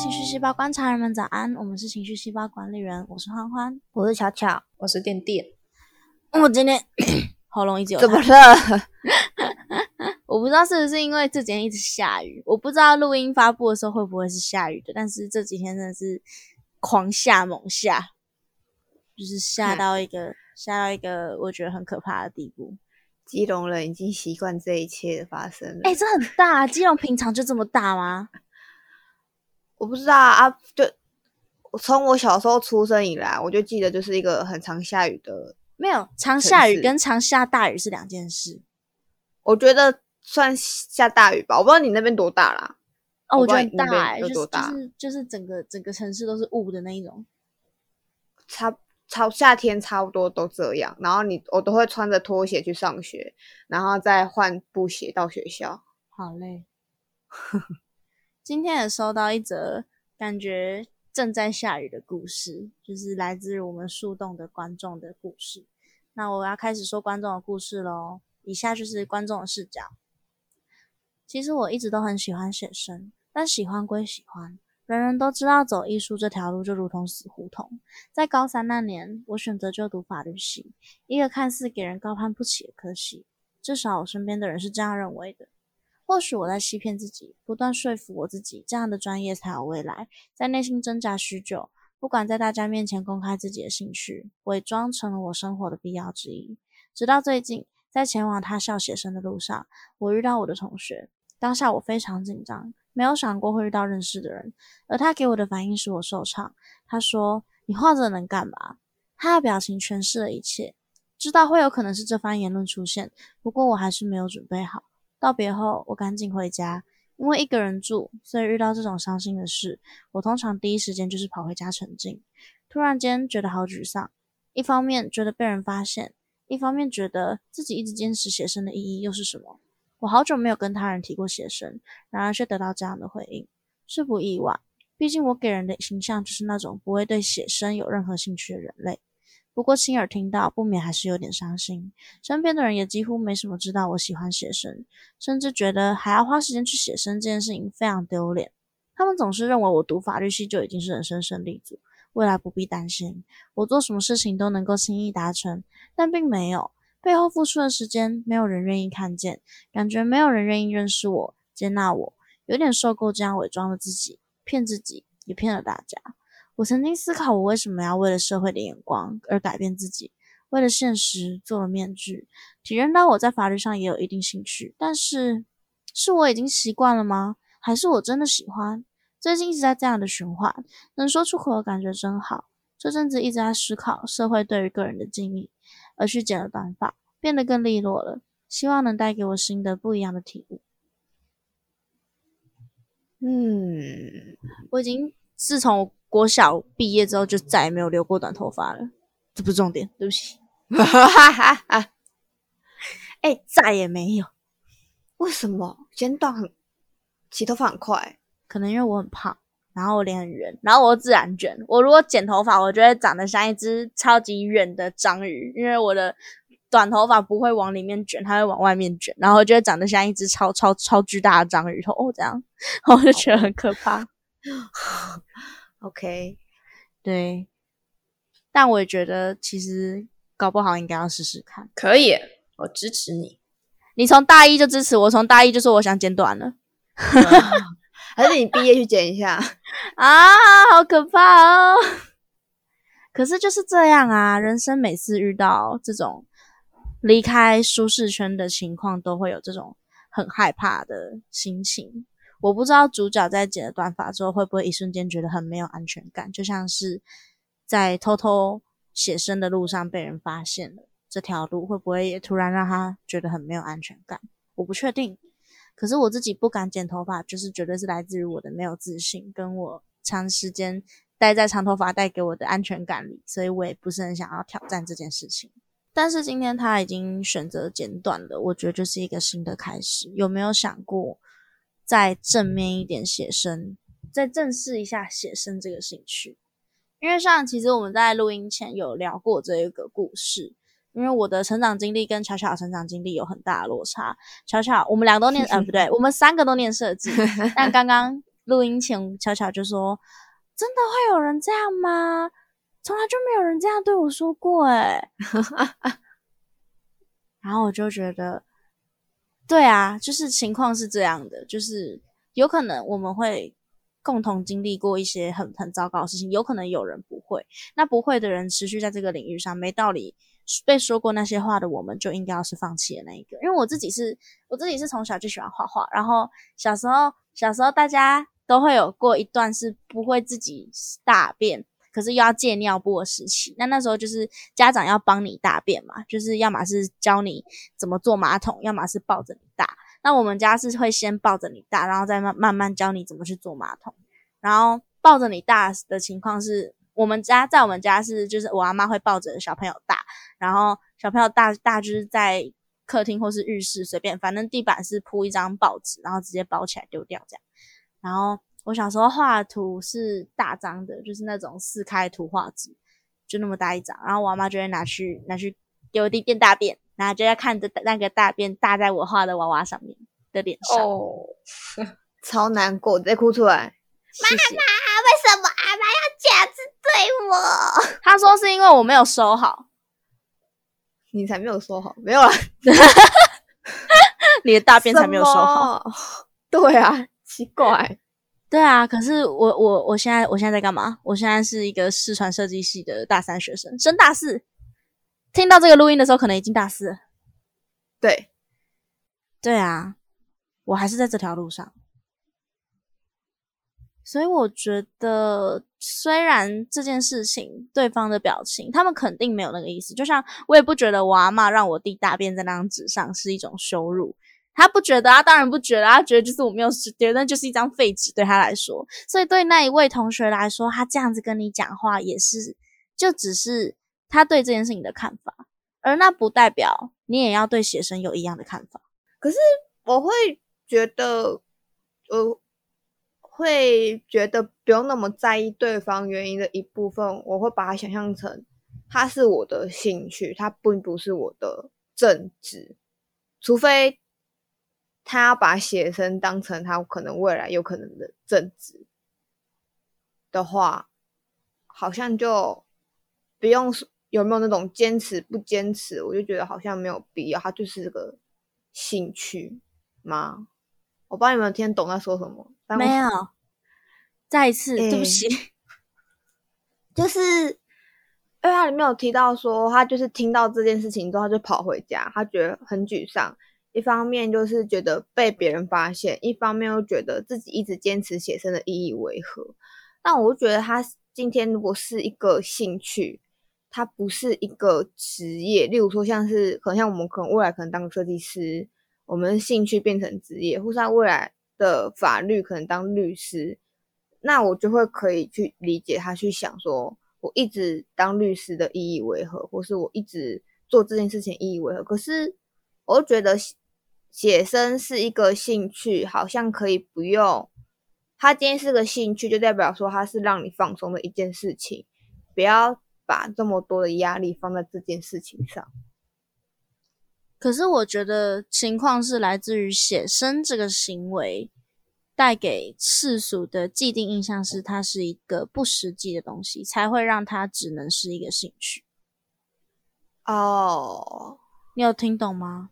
情绪细胞观察人们早安，我们是情绪细胞管理员，我是欢欢，我是巧巧，我是电电。我今天 喉咙一直有怎么了？我不知道是不是因为这几天一直下雨，我不知道录音发布的时候会不会是下雨的，但是这几天真的是狂下猛下，就是下到一个、下到一个我觉得很可怕的地步。基隆人已经习惯这一切的发生了。哎、这很大，基隆平常就这么大吗？我不知道啊，就我从我小时候出生以来，我就记得就是一个很常下雨的。没有，常下雨跟常下大雨是两件事。我觉得算下大雨吧，我不知道你那边多大啦。哦，我觉得大哎、就是边有多大就是就是整个整个城市都是雾的那一种。差差夏天差不多都这样，然后你我都会穿着拖鞋去上学，然后再换布鞋到学校。好累。今天也收到一则感觉正在下雨的故事，就是来自于我们树洞的观众的故事。那我要开始说观众的故事喽。以下就是观众的视角。其实我一直都很喜欢写生，但喜欢归喜欢，人人都知道走艺术这条路就如同死胡同。在高三那年，我选择就读法律系，一个看似给人高攀不起的科系，至少我身边的人是这样认为的。或许我在欺骗自己，不断说服我自己，这样的专业才有未来。在内心挣扎许久，不敢在大家面前公开自己的兴趣，伪装成了我生活的必要之一。直到最近，在前往他校写生的路上，我遇到我的同学。当下我非常紧张，没有想过会遇到认识的人，而他给我的反应使我受创。他说：“你画这能干嘛？”他的表情诠释了一切。知道会有可能是这番言论出现，不过我还是没有准备好。道别后，我赶紧回家，因为一个人住，所以遇到这种伤心的事，我通常第一时间就是跑回家沉静。突然间觉得好沮丧，一方面觉得被人发现，一方面觉得自己一直坚持写生的意义又是什么？我好久没有跟他人提过写生，然而却得到这样的回应，是不意外。毕竟我给人的形象就是那种不会对写生有任何兴趣的人类。不过亲耳听到，不免还是有点伤心。身边的人也几乎没什么知道我喜欢写生，甚至觉得还要花时间去写生这件事情非常丢脸。他们总是认为我读法律系就已经是人生胜利组，未来不必担心，我做什么事情都能够轻易达成，但并没有。背后付出的时间，没有人愿意看见，感觉没有人愿意认识我、接纳我，有点受够这样伪装的自己，骗自己，也骗了大家。我曾经思考，我为什么要为了社会的眼光而改变自己，为了现实做了面具，体认到我在法律上也有一定兴趣，但是是我已经习惯了吗？还是我真的喜欢？最近一直在这样的循环，能说出口的感觉真好。这阵子一直在思考社会对于个人的定义，而去剪了短发，变得更利落了，希望能带给我新的不一样的体悟。嗯，我已经自从国小毕业之后，就再也没有留过短头发了。这不是重点，对不起。哎、再也没有，为什么剪短很洗头发很快？可能因为我很胖，然后我脸很圆，然后我自然卷。我如果剪头发，我觉得长得像一只超级圆的章鱼，因为我的短头发不会往里面卷，它会往外面卷，然后就会长得像一只超超超巨大的章鱼头。哦，这样，然 后我就觉得很可怕。OK，对，但我也觉得其实搞不好应该要试试看。可以，我支持你。你从大一就支持我，从大一就说我想剪短了还是你毕业去剪一下？啊，好可怕哦！可是就是这样啊，人生每次遇到这种离开舒适圈的情况，都会有这种很害怕的心情。我不知道主角在剪了短发之后，会不会一瞬间觉得很没有安全感，就像是在偷偷写生的路上被人发现了这条路，会不会也突然让他觉得很没有安全感？我不确定。可是我自己不敢剪头发，就是绝对是来自于我的没有自信，跟我长时间待在长头发带给我的安全感里，所以我也不是很想要挑战这件事情。但是今天他已经选择剪短了，我觉得就是一个新的开始。有没有想过再正面一点写生，再正视一下写生这个兴趣？因为像其实我们在录音前有聊过这一个故事，因为我的成长经历跟巧巧的成长经历有很大的落差。巧巧，我们两个都念，呃，不对，我们三个都念设计，但刚刚录音前，巧巧就说：“真的会有人这样吗？从来就没有人这样对我说过。”哎，然后我就觉得，对啊，就是情况是这样的，就是有可能我们会共同经历过一些很很糟糕的事情，有可能有人不会。那不会的人持续在这个领域上，没道理被说过那些话的，我们就应该要是放弃的那一个。因为我自己是，我自己是从小就喜欢画画，然后小时候小时候大家都会有过一段是不会自己大便。可是又要戒尿布的时期，那那时候就是家长要帮你大便嘛，就是要么是教你怎么坐马桶，要么是抱着你大。那我们家是会先抱着你大，然后再慢慢慢教你怎么去坐马桶。然后抱着你大的情况是，我们家在我们家是就是我阿妈会抱着小朋友大，然后小朋友大大就是在客厅或是浴室随便，反正地板是铺一张报纸，然后直接包起来丢掉这样，然后。我小时候画图是大张的，就是那种四开图画纸，就那么大一张。然后我妈就会拿去拿去给我弟垫大便，然后就在看着那个大便大在我画的娃娃上面的脸上。哦，超难过，直接哭出来。妈妈，为什么阿妈要这样子对我？他说是因为我没有收好。你才没有收好，没有啊？你的大便才没有收好。对啊，奇怪。对啊，可是我我我现在我现在在干嘛？我现在是一个视传设计系的大三学生，升大四。听到这个录音的时候，可能已经大四。了。对，对啊，我还是在这条路上。所以我觉得，虽然这件事情对方的表情，他们肯定没有那个意思。就像我也不觉得我阿妈让我弟大便在那张纸上是一种羞辱。他不觉得，他当然不觉得，他觉得就是我没有时间那就是一张废纸对他来说。所以对那一位同学来说，他这样子跟你讲话也是，就只是他对这件事情的看法，而那不代表你也要对写生有一样的看法。可是我会觉得，呃，会觉得不用那么在意对方原因的一部分，我会把它想象成他是我的兴趣，他并不是我的正职，除非。他要把写生当成他可能未来有可能的正职的话，好像就不用有没有那种坚持不坚持，我就觉得好像没有必要。他就是个兴趣吗？我不知道你们听懂他说什么？没有。再一次，对不起。就是因为他里面有提到说，他就是听到这件事情之后，他就跑回家，他觉得很沮丧。一方面就是觉得被别人发现，一方面又觉得自己一直坚持写生的意义为何？但我觉得他今天如果是一个兴趣，他不是一个职业。例如说，像是可能像我们可能未来可能当设计师，我们的兴趣变成职业，或是他未来的法律可能当律师，那我就会可以去理解他去想说，我一直当律师的意义为何，或是我一直做这件事情意义为何？可是我觉得。写生是一个兴趣，好像可以不用。它今天是个兴趣，就代表说它是让你放松的一件事情，不要把这么多的压力放在这件事情上。可是我觉得情况是来自于写生这个行为带给世俗的既定印象是它是一个不实际的东西，才会让它只能是一个兴趣。哦，你有听懂吗？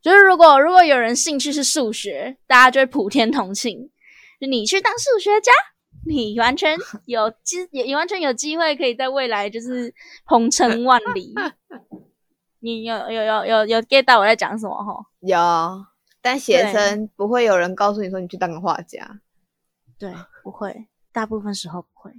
就是如果如果有人兴趣是数学，大家就会普天同庆。就你去当数学家，你完全有机也完全有机会可以在未来就是鹏程万里。你有有有有有 get 到我在讲什么哈？有，但写生不会有人告诉你说你去当个画家。对，不会，大部分时候不会。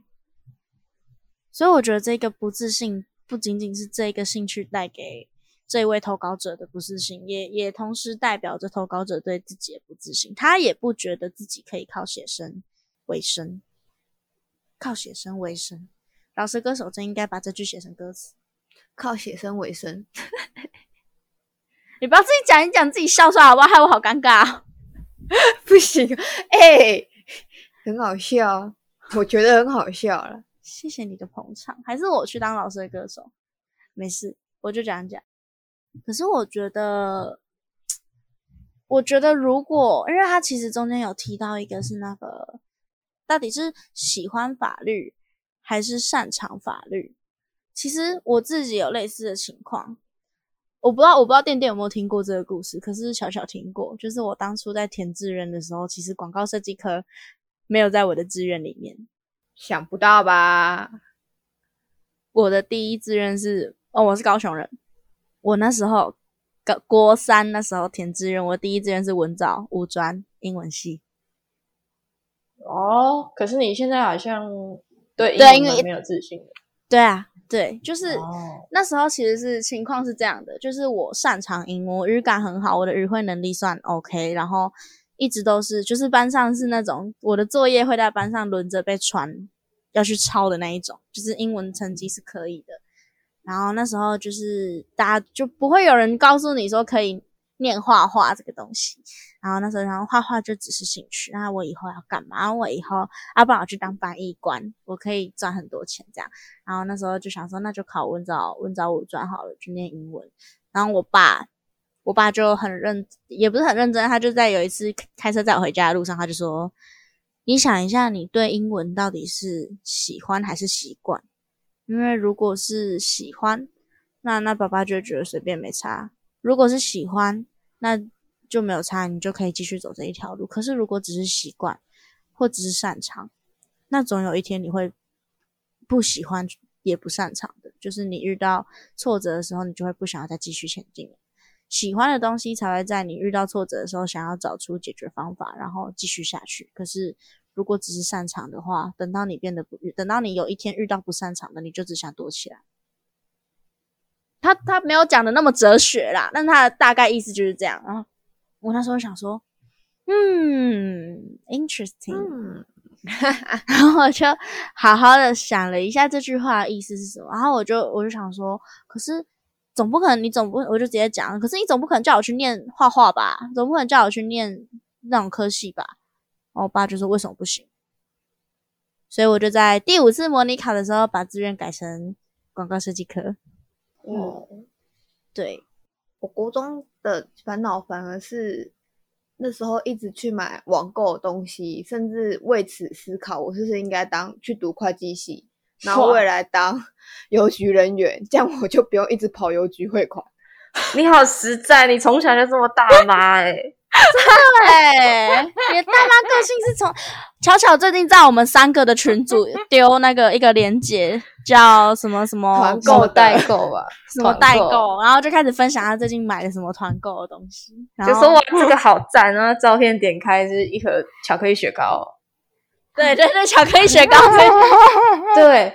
所以我觉得这个不自信不仅仅是这个兴趣带给。这位投稿者的不自信，也也同时代表着投稿者对自己的不自信。他也不觉得自己可以靠写生为生，靠写生为生。老师歌手真应该把这句写成歌词：靠写生为生。你不要自己讲一讲，自己笑出来好不好？害我好尴尬。不行，哎，很好笑，我觉得很好笑了。谢谢你的捧场，还是我去当老师的歌手？没事，我就这样讲。可是我觉得，我觉得如果，因为他其实中间有提到一个是那个到底是喜欢法律还是擅长法律？其实我自己有类似的情况，我不知道我不知道店店有没有听过这个故事，可是巧巧听过。就是我当初在填志愿的时候，其实广告设计科没有在我的志愿里面。想不到吧？我的第一志愿是哦，我是高雄人。我那时候高国三那时候填志愿，我第一志愿是文藻五专英文系。哦，可是你现在好像对对英文没有自信了。对啊，对，就是、哦那时候其实是情况是这样的，就是我擅长英文，我语感很好，我的语汇能力算 OK，然后一直都是就是班上是那种我的作业会在班上轮着被传要去抄的那一种，就是英文成绩是可以的。然后那时候就是大家就不会有人告诉你说可以念画画这个东西，然后那时候然后画画就只是兴趣，那我以后要干嘛？我以后要不然我去当翻译官，我可以赚很多钱这样。然后那时候就想说，那就考文藻文藻五专好了，去念英文。然后我爸，我爸就很认，也不是很认真，他就在有一次开车载我回家的路上，他就说：“你想一下，你对英文到底是喜欢还是习惯？因为如果是喜欢，那那爸爸就觉得随便没差；如果是喜欢，那就没有差，你就可以继续走这一条路。可是如果只是习惯或只是擅长，那总有一天你会不喜欢也不擅长的，就是你遇到挫折的时候，你就会不想要再继续前进了。喜欢的东西才会在你遇到挫折的时候，想要找出解决方法，然后继续下去。可是如果只是擅长的话，等到你变得不，等到你有一天遇到不擅长的，你就只想躲起来。他他没有讲的那么哲学啦，但他的大概意思就是这样。然后我那时候想说，嗯，interesting，嗯，然后我就好好的想了一下这句话的意思是什么，然后我就我就想说，可是总不可能你总不我就直接讲，可是你总不可能叫我去念画画吧，总不可能叫我去念那种科系吧？然后我爸就说为什么不行？所以我就在第五次模拟考的时候把志愿改成广告设计科。嗯，对，我国中的烦恼反而是那时候一直去买网购的东西，甚至为此思考，我是不是应该当去读会计系，然后未来当邮局人员，这样我就不用一直跑邮局汇款。你好实在，你从小就这么大妈哎、对，你的大妈个性是从巧巧最近在我们三个的群组丢那个一个链接，叫什么什么团购代购吧，什么代购，然后就开始分享他最近买的什么团购的东西，然后就说哇这个好赞，然后照片点开是一盒巧克力雪糕，对对对，巧克力雪糕，对。对，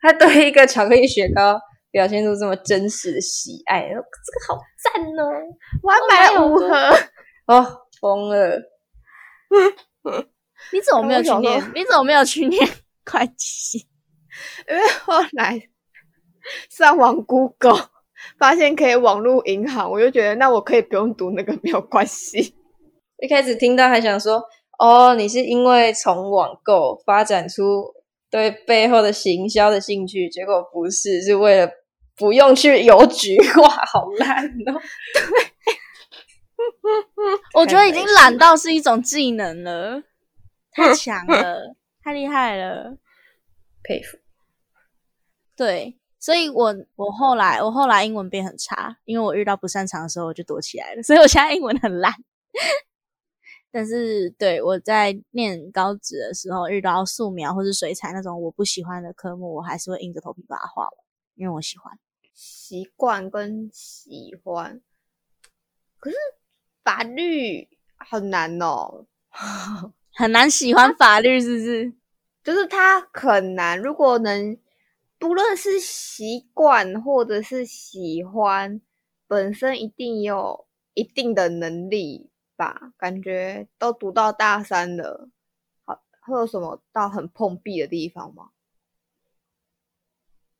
他对一个巧克力雪糕表现出这么真实的喜爱，这个好赞哦！我还买了五盒，哦，疯了，你怎么没有去？念你怎么没有去念会计？因为后来上网 Google 发现可以网络银行，我就觉得那我可以不用读那个没有关系。一开始听到还想说，哦，你是因为从网购发展出对背后的行销的兴趣，结果不是，是为了不用去邮局，哇，好烂哦！我觉得已经懒到是一种技能了，太强了，太厉害了。佩服，对，所以我我后来我后来英文变很差，因为我遇到不擅长的时候我就躲起来了，所以我现在英文很烂。但是对我在念高职的时候，遇到素描或是水彩那种我不喜欢的科目，我还是会硬着头皮把它画完，因为我喜欢。习惯跟喜欢，可是法律很难哦，很难喜欢法律，是不是？就是它很难。如果能，不论是习惯或者是喜欢，本身一定有一定的能力吧？感觉都读到大三了，好，会有什么到很碰壁的地方吗？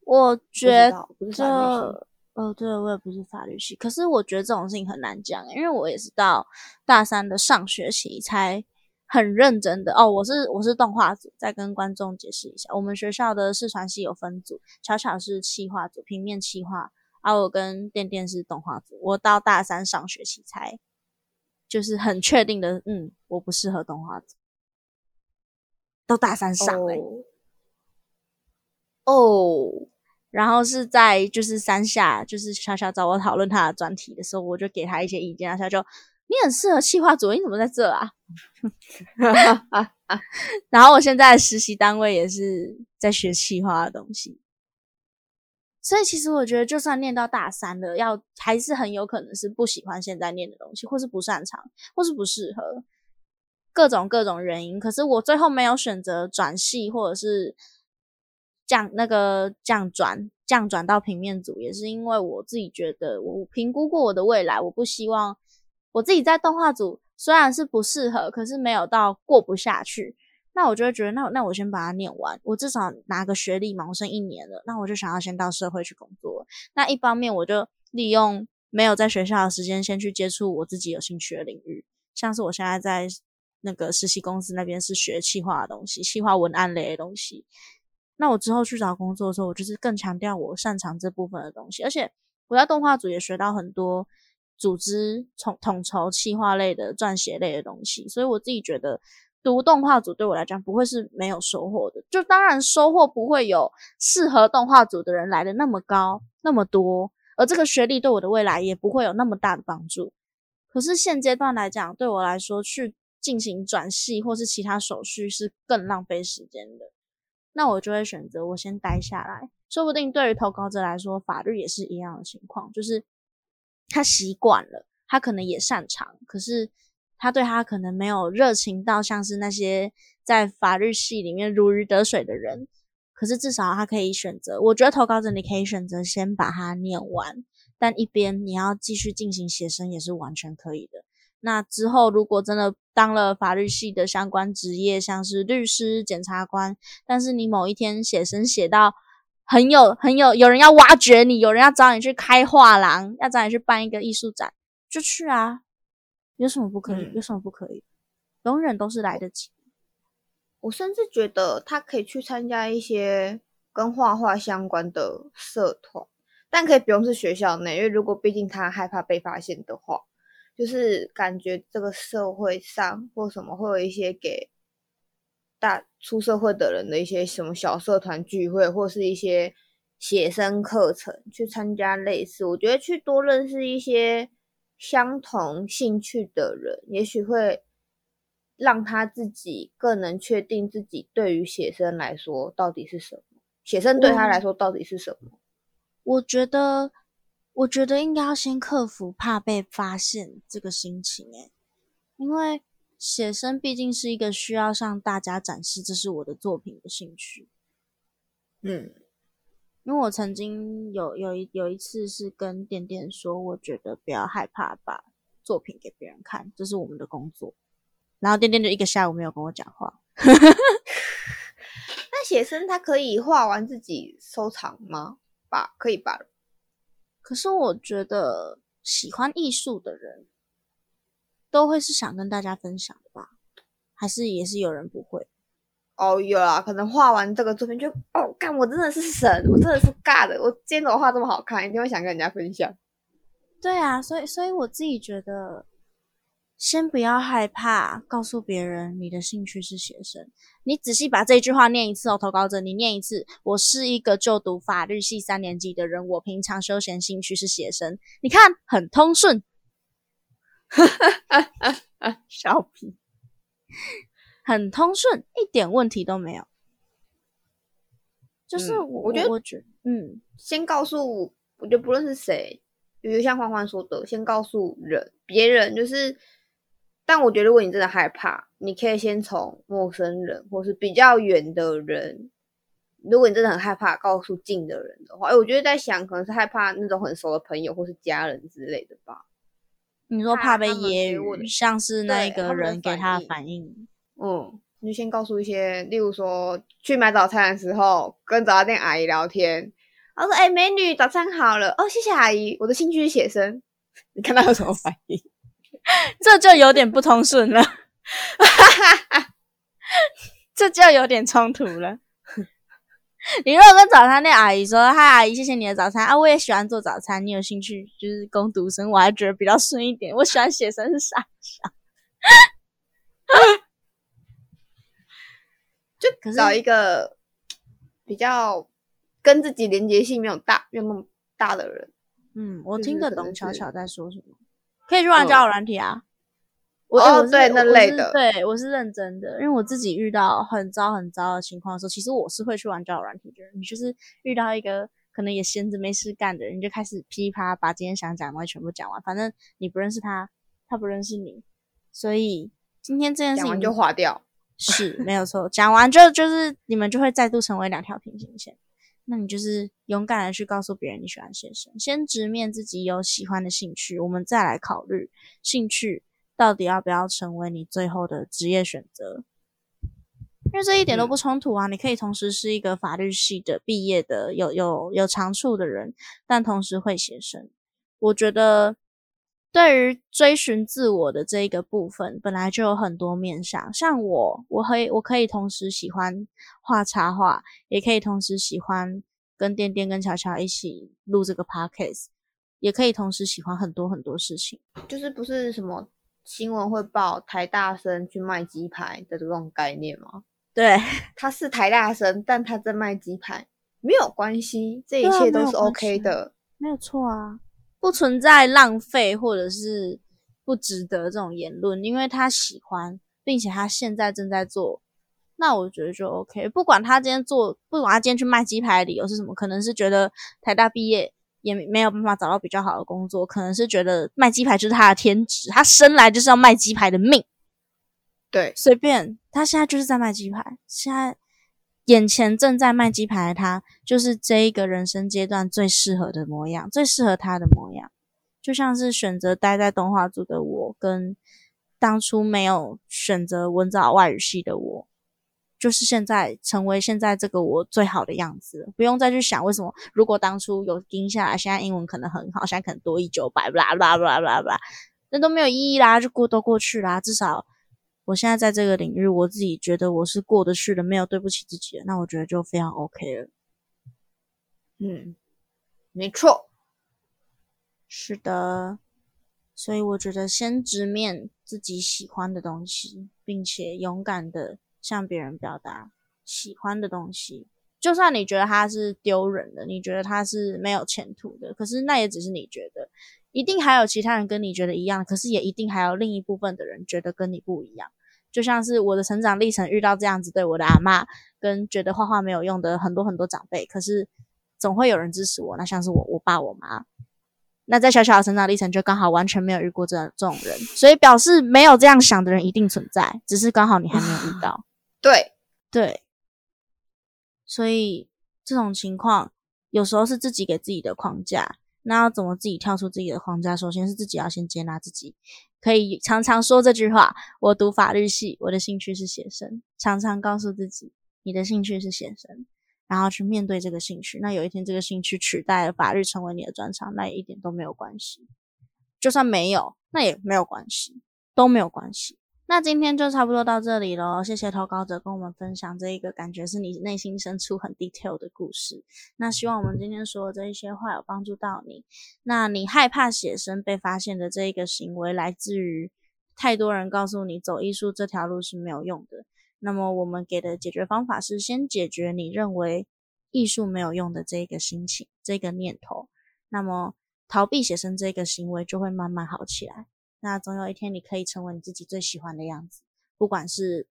我觉道，哦。对我也不是法律系，可是我觉得这种事情很难讲，因为我也是到大三的上学期才很认真的哦。我是我是动画组，再跟观众解释一下，我们学校的视传系有分组，巧巧是企划组，平面企划，啊，我跟电电是动画组。我到大三上学期才就是很确定的，嗯，我不适合动画组。到大三上哎、哦哦，然后是在就是山下，就是小小找我讨论他的专题的时候，我就给他一些意见，然后他就你很适合企划组，你怎么在这啊？然后我现在实习单位也是在学企划的东西，所以其实我觉得，就算念到大三了，要还是很有可能是不喜欢现在念的东西，或是不擅长，或是不适合，各种各种原因。可是我最后没有选择转系，或者是降那个降转降转到平面组，也是因为我自己觉得，我评估过我的未来，我不希望我自己在动画组虽然是不适合，可是没有到过不下去。那我就会觉得，那那我先把它念完，我至少拿个学历嘛，我剩一年了，那我就想要先到社会去工作。那一方面，我就利用没有在学校的时间，先去接触我自己有兴趣的领域，像是我现在在那个实习公司那边是学企划的东西，企划文案类的东西。那我之后去找工作的时候，我就是更强调我擅长这部分的东西，而且我在动画组也学到很多组织统统筹、企划类的撰写类的东西，所以我自己觉得。读动画组对我来讲不会是没有收获的，就当然收获不会有适合动画组的人来的那么高那么多，而这个学历对我的未来也不会有那么大的帮助。可是现阶段来讲，对我来说去进行转系或是其他手续是更浪费时间的，那我就会选择我先待下来。说不定对于投稿者来说，法律也是一样的情况，就是他习惯了，他可能也擅长，可是。他对他可能没有热情到像是那些在法律系里面如鱼得水的人，可是至少他可以选择。我觉得投稿者你可以选择先把它念完，但一边你要继续进行写生也是完全可以的。那之后如果真的当了法律系的相关职业，像是律师、检察官，但是你某一天写生写到很有很有有人要挖掘你，有人要找你去开画廊，要找你去办一个艺术展，就去啊。有什么不可以？嗯有什么不可以？永远都是来得及。我甚至觉得他可以去参加一些跟画画相关的社团，但可以不用是学校内，因为如果毕竟他害怕被发现的话，就是感觉这个社会上或什么会有一些给大出社会的人的一些什么小社团聚会，或是一些写生课程，去参加类似，我觉得去多认识一些相同兴趣的人，也许会让他自己更能确定自己对于写生来说到底是什么，写生对他来说到底是什么。我觉得，我觉得应该要先克服怕被发现这个心情，诶，因为写生毕竟是一个需要向大家展示这是我的作品的兴趣。嗯，因为我曾经有有一有一次是跟点点说，我觉得不要害怕把作品给别人看，这是我们的工作。然后点点就一个下午没有跟我讲话。那写生他可以画完自己收藏吗？吧，可以吧？可是我觉得喜欢艺术的人都会是想跟大家分享的吧？还是也是有人不会？哦，有啊，可能画完这个作品就哦，干，我真的是神，我真的是尬的，我今天怎么画这么好看，一定会想跟人家分享。对啊，所以所以我自己觉得，先不要害怕告诉别人你的兴趣是写生。你仔细把这句话念一次哦，投稿者，你念一次。我是一个就读法律系三年级的人，我平常休闲兴趣是写生。你看，很通顺。小皮，很通顺，一点问题都没有。就是我，觉得我觉得，嗯，先告诉，我觉得不论是谁，比如像欢欢说的，先告诉人别人，就是，但我觉得如果你真的害怕，你可以先从陌生人或是比较远的人。如果你真的很害怕告诉近的人的话，哎，我觉得在想，可能是害怕那种很熟的朋友或是家人之类的吧。你说怕怕被揶揄，像是那一个人给他的反反应。嗯，你就先告诉一些，例如说去买早餐的时候，跟早餐店阿姨聊天，他说：“哎、美女，早餐好了哦，谢谢阿姨，我的兴趣是写生。”你看他有什么反应？这就有点不通顺了，这就有点冲突了。你如果跟早餐店阿姨说：“嗨，阿姨，谢谢你的早餐啊，我也喜欢做早餐，你有兴趣就是攻读生，我还觉得比较顺一点。我喜欢写生 是傻笑。就找一个比较跟自己连接性没有大、没有那么大的人。嗯，我听得懂巧巧在说什么，可以去玩嗯交友软体啊。我哦对那类的对我是认真的，因为我自己遇到很糟很糟的情况的时候，其实我是会去玩交友软体的人。你就是遇到一个可能也闲着没事干的人，你就开始噼啪把今天想讲的东西全部讲完，反正你不认识他，他不认识你，所以今天这件事情讲完就划掉。是没有错，讲完就就是你们就会再度成为两条平行线。那你就是勇敢的去告诉别人你喜欢写生，先直面自己有喜欢的兴趣，我们再来考虑兴趣到底要不要成为你最后的职业选择。因为这一点都不冲突啊，你可以同时是一个法律系的毕业的有有有长处的人，但同时会写生。我觉得对于追寻自我的这一个部分，本来就有很多面向。像我，我可以我可以同时喜欢画插画，也可以同时喜欢跟颠颠跟乔乔一起录这个 podcast，也可以同时喜欢很多很多事情。就是不是什么新闻会报台大生去卖鸡排的这种概念吗？对，他是台大生，但他在卖鸡排，没有关系，这一切都是 OK 系的。没有错啊，不存在浪费或者是不值得这种言论，因为他喜欢，并且他现在正在做，那我觉得就 OK。不管他今天做，不管他今天去卖鸡排的理由是什么，可能是觉得台大毕业也没有办法找到比较好的工作，可能是觉得卖鸡排就是他的天职，他生来就是要卖鸡排的命。对，随便，他现在就是在卖鸡排，现在眼前正在卖鸡排的他，就是这一个人生阶段最适合的模样，最适合他的模样。就像是选择待在动画组的我，跟当初没有选择文藻外语系的我，就是现在成为现在这个我最好的样子。不用再去想为什么，如果当初有盯下来，现在英文可能很好，现在可能多一九百，啦啦啦啦啦，那都没有意义啦，就过都过去啦，至少。我现在在这个领域，我自己觉得我是过得去的，没有对不起自己的，那我觉得就非常 OK 了。嗯，没错，是的，所以我觉得先直面自己喜欢的东西，并且勇敢的向别人表达喜欢的东西，就算你觉得他是丢人的，你觉得他是没有前途的，可是那也只是你觉得，一定还有其他人跟你觉得一样，可是也一定还有另一部分的人觉得跟你不一样。就像是我的成长历程遇到这样子对我的阿妈，跟觉得画画没有用的很多很多长辈，可是总会有人支持我。那像是我我爸我妈，那在小小的成长历程就刚好完全没有遇过这这种人，所以表示没有这样想的人一定存在，只是刚好你还没有遇到。对，对，所以这种情况有时候是自己给自己的框架。那要怎么自己跳出自己的框架？首先是自己要先接纳自己，可以常常说这句话：我读法律系，我的兴趣是写生。常常告诉自己，你的兴趣是写生，然后去面对这个兴趣。那有一天这个兴趣取代了法律成为你的专长，那也一点都没有关系。就算没有，那也没有关系，都没有关系。那今天就差不多到这里喽，谢谢投稿者跟我们分享这一个感觉是你内心深处很 detail 的故事。那希望我们今天说的这一些话有帮助到你。那你害怕写生被发现的这一个行为，来自于太多人告诉你走艺术这条路是没有用的。那么我们给的解决方法是先解决你认为艺术没有用的这个心情、这个念头。那么逃避写生这个行为就会慢慢好起来。那总有一天，你可以成为你自己最喜欢的样子，不管是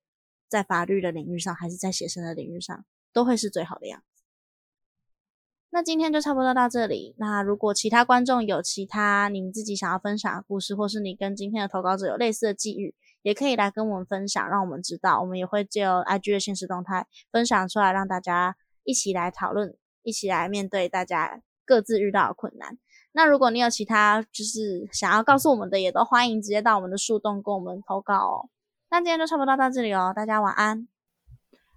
在法律的领域上，还是在写生的领域上，都会是最好的样子。那今天就差不多到这里。那如果其他观众有其他你们自己想要分享的故事，或是你跟今天的投稿者有类似的际遇，也可以来跟我们分享，让我们知道。我们也会借由 IG 的现实动态分享出来，让大家一起来讨论，一起来面对大家各自遇到的困难。那如果你有其他就是想要告诉我们的，也都欢迎直接到我们的树洞跟我们投稿哦。那今天就差不多到这里哦，大家晚安。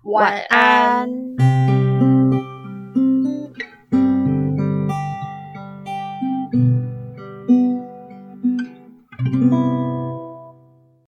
晚安。